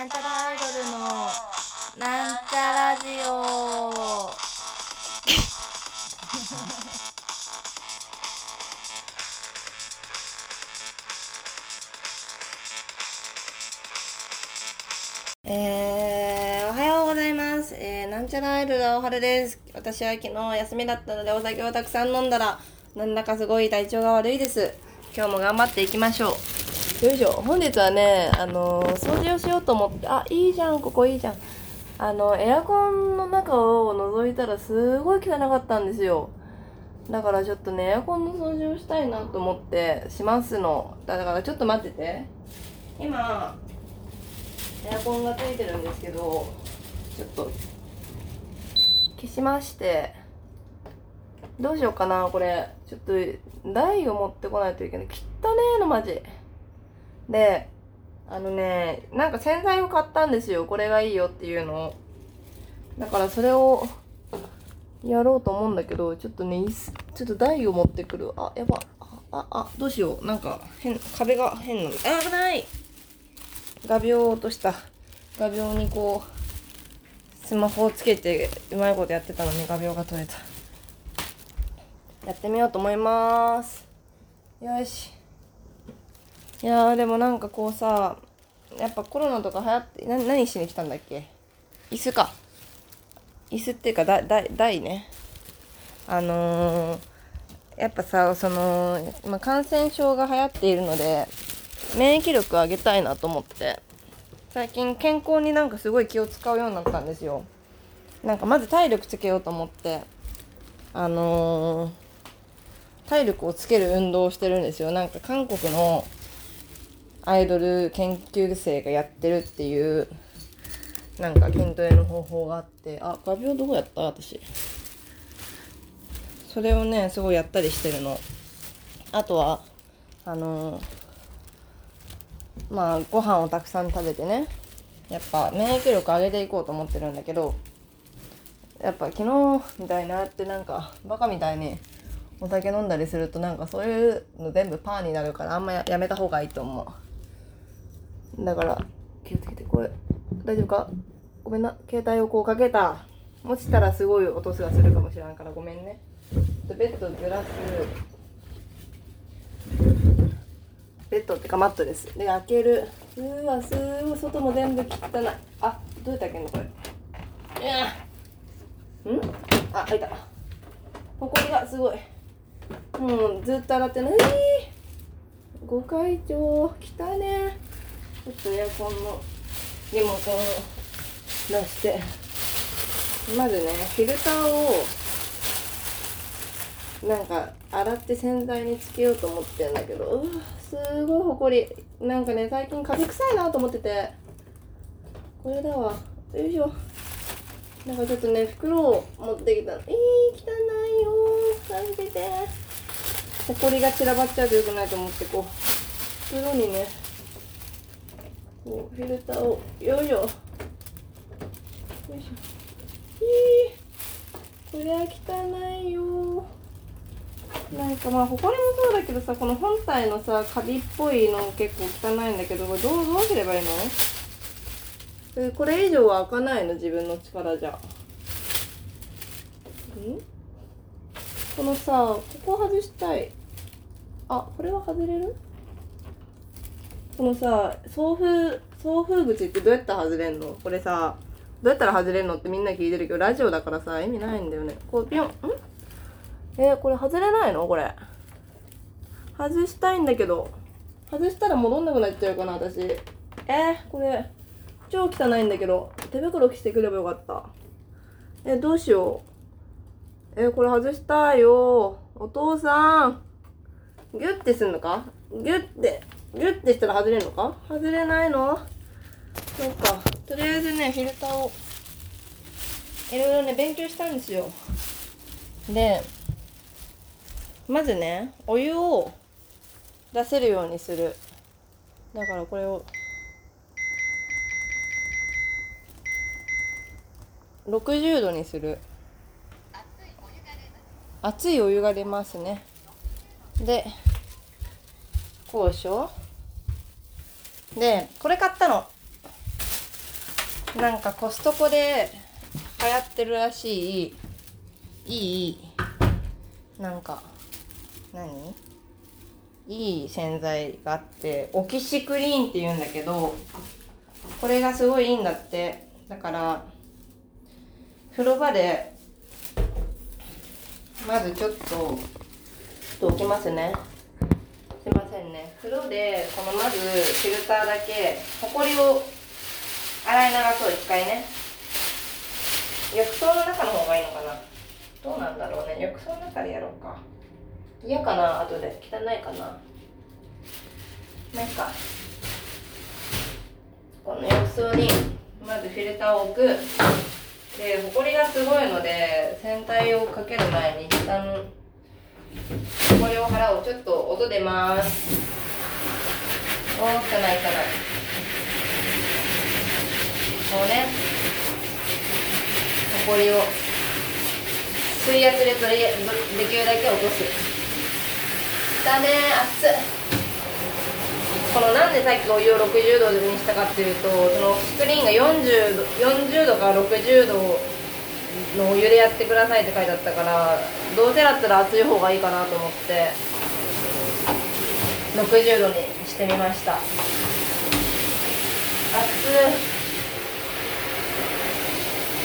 なんちゃらアイドルのなんちゃラジオ えー、おはようございます。えー、なんちゃらアイドルおはるです。私は昨日休みだったのでお酒をたくさん飲んだら、なんだかすごい体調が悪いです。今日も頑張っていきましょう。よいしょ。本日はね、あの掃除をしようと思って、あ、いいじゃん、ここいいじゃん。あの、エアコンの中を覗いたらすごい汚かったんですよ。だからちょっとね、エアコンの掃除をしたいなと思ってしますの。だからちょっと待ってて。今、エアコンがついてるんですけどちょっと消しましてどうしようかなこれちょっと台を持ってこないといけない汚ねえのマジであのねなんか洗剤を買ったんですよ。これがいいよっていうのを。だからそれをやろうと思うんだけどちょっとねいすちょっと台を持ってくる。あやば。ああどうしよう。なんか変壁が変なの。あ危ない。画鋲落とした。画鋲にこうスマホをつけてうまいことやってたのに画鋲が取れた。やってみようと思います。よし。いやーでもなんかこうさやっぱコロナとか流行ってな何しに来たんだっけ？椅子か。椅子っていうかだだ台ね。あのー、やっぱさその今感染症が流行っているので免疫力上げたいなと思って。最近健康になんかすごい気を使うようになったんですよ。なんかまず体力つけようと思って。あのー体力をつける運動をしてるんですよ。なんか韓国のアイドル研究生がやってるっていうなんか筋トレの方法があってあ画鋲どこやった？私。それをねすごいやったりしてるの。あとはあのーまあご飯をたくさん食べてねやっぱ免疫力上げていこうと思ってるんだけどやっぱ昨日みたいになってなんかバカみたいにお酒飲んだりするとなんかそういうの全部パーになるからあんまややめた方がいいと思う。だから気をつけてこれ。大丈夫か？ごめんな。携帯をこうかけた。落ちたらすごい音がするかもしれんからごめんね。ベッドずらすベッドってかマットです。で開ける。うわすごい外も全部汚い。あどうやって開けんのこれ？いやん？あ開いた。ほこりがすごい。もうずっと洗ってないご会長汚ね。ちょっとエアコンのリモコンを出して。まずねフィルターをなんか洗って洗剤につけようと思ってんだけどうわすごいほこりなんかね最近風臭いなと思ってて。これだわ。よいしょ。なんかちょっとね袋を持ってきたの。えー、汚いよー。感じて。ほこりが散らばっちゃうとよくないと思ってこう。袋にねこうフィルターをよいしょよいしょいいこれは汚いよ。ーなんかまあ、ほこりもそうだけどさ、この本体のさ、カビっぽいの結構汚いんだけど、これどう、どうすればいいの？えこれ以上は開かないの、自分の力じゃ。ん？このさ、ここ外したい。あ、これは外れる？このさ、送風、送風口ってどうやったら外れんの？これさ、どうやったら外れんのってみんな聞いてるけど、ラジオだからさ、意味ないんだよね。こう、ピョン、ん？えー、これ外れないの？これ。外したいんだけど。外したら戻んなくなっちゃうかな、私。えー、これ、超汚いんだけど。手袋着てくればよかった。えー、どうしよう。えー、これ外したいよ。お父さん。ギュッてすんのか？ギュッて。ギュッてしたら外れるのか？外れないの。そうか。とりあえずね、フィルターを、いろいろね、勉強したんですよ。で、まずねお湯を出せるようにする。だからこれを60度にする。熱いお湯が出ますね。でこうでしょでこれ買ったの。なんかコストコで流行ってるらしい。いい。なんか何？いい洗剤があってオキシクリーンって言うんだけどこれがすごいいいんだって。だから風呂場でまずちょっとちょっと置きますね。すいませんね。風呂でこのまずフィルターだけほこりを洗い流そう一回ね。浴槽の中の方がいいのかな。どうなんだろうね。浴槽の中でやろうか。嫌かな後で。汚いかな。まあいかこの浴槽にまずフィルターを置く。でほこりがすごいので洗体をかける前に一旦ほこりを払う。ちょっと音出ます。おー汚い汚いこうね。ほこりを。水圧で取りできるだけ落とす。だね。熱っ。このなんでさっきお湯を60度にしたかっていうとそのスクリーンが40度 ,40 度から60度のお湯でやってくださいって書いてあったからどうせだったら熱い方がいいかなと思って60度にしてみました。熱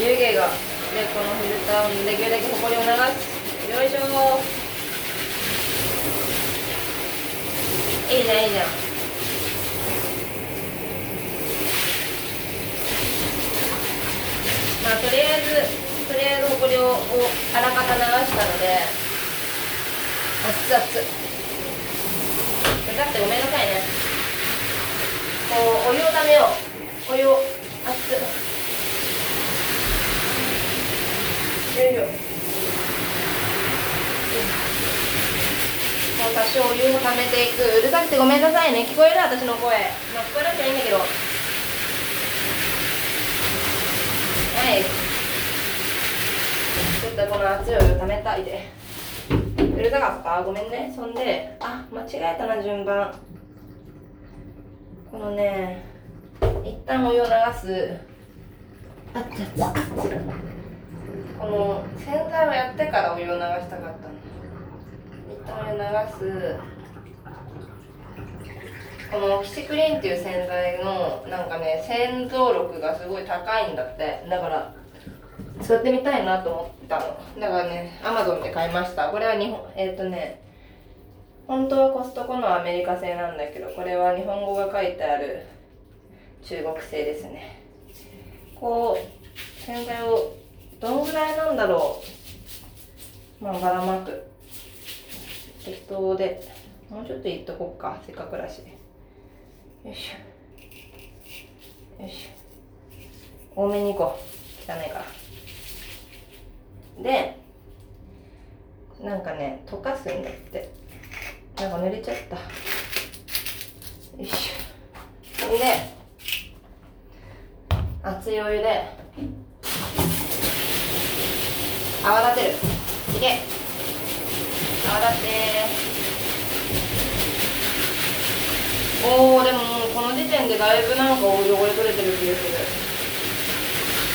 湯気がでこのフィルターをできるだけほこりを流す。よいしょ。いいじゃんいいじゃん。まあとりあとりあえずほこりをあらかた流したので熱々だってごめんなさいねこうお湯をためようお湯を熱よいしょもう多少お湯をためていくうるさくてごめんなさいね聞こえる私の声まあ聞こえなきゃいいんだけどはいっとこの熱いお湯をためたいで。うるさかった？ごめんね。そんであ間違えたな順番。このね一旦お湯を流す。あっちゃっ。この洗剤をやってからお湯を流したかったんだ一旦お湯流す。このオキシクリーンっていう洗剤のなんかね洗浄力がすごい高いんだって。だから使ってみたいなと思ったの。だからねアマゾンで買いました。これは日本えっ、ー、とね本当はコストコのアメリカ製なんだけどこれは日本語が書いてある中国製ですね。こう洗剤をどんぐらいなんだろう。まあばらまく。適当で。もうちょっといっとこっか。せっかくだし。よいしょ。よいしょ。多めにいこう。汚いから。でなんかね溶かすんだって。なんか濡れちゃった。よいしょ。で熱いお湯で泡立てる。いけ。泡立て。おおでももうこの時点でだいぶなんか汚れ取れてる気がする。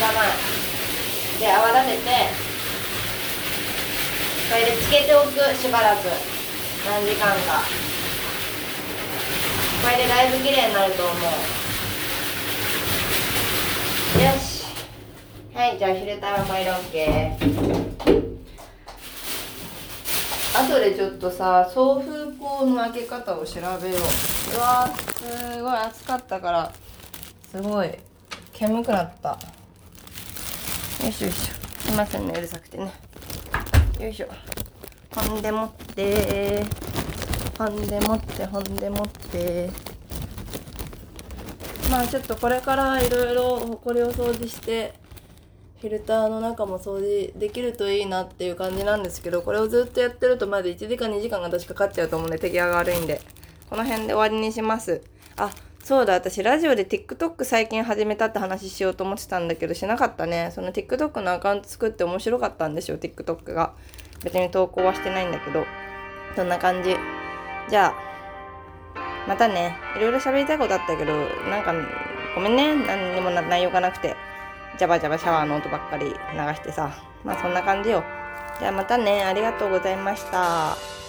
我慢で泡立てて。これでつけておくしばらく。何時間か。これでだいぶ綺麗になると思う。よし。はいじゃあフィルターはこれで OK 後でちょっとさ送風口の開け方を調べよう。うわすごい暑かったから。すごい。煙くなった。よいしょよいしょ。すいませんねうるさくてね。よいしょ。ほんでもって。ほんでもってほんでもって。まあちょっとこれからいろいろほこりを掃除してフィルターの中も掃除できるといいなっていう感じなんですけどこれをずっとやってるとまず1時間2時間が私かかっちゃうと思うんで手際が悪いんでこの辺で終わりにします。あそうだ私ラジオで TikTok 最近始めたって話しようと思ってたんだけどしなかったね。その TikTok のアカウント作って面白かったんですよ TikTok が。別に投稿はしてないんだけど。そんな感じ。じゃあまたね。いろいろ喋りたいことあったけどなんかごめんね。何にも内容がなくて。ジャバジャバシャワーの音ばっかり流してさ。まあそんな感じよ。じゃあまたね。ありがとうございました。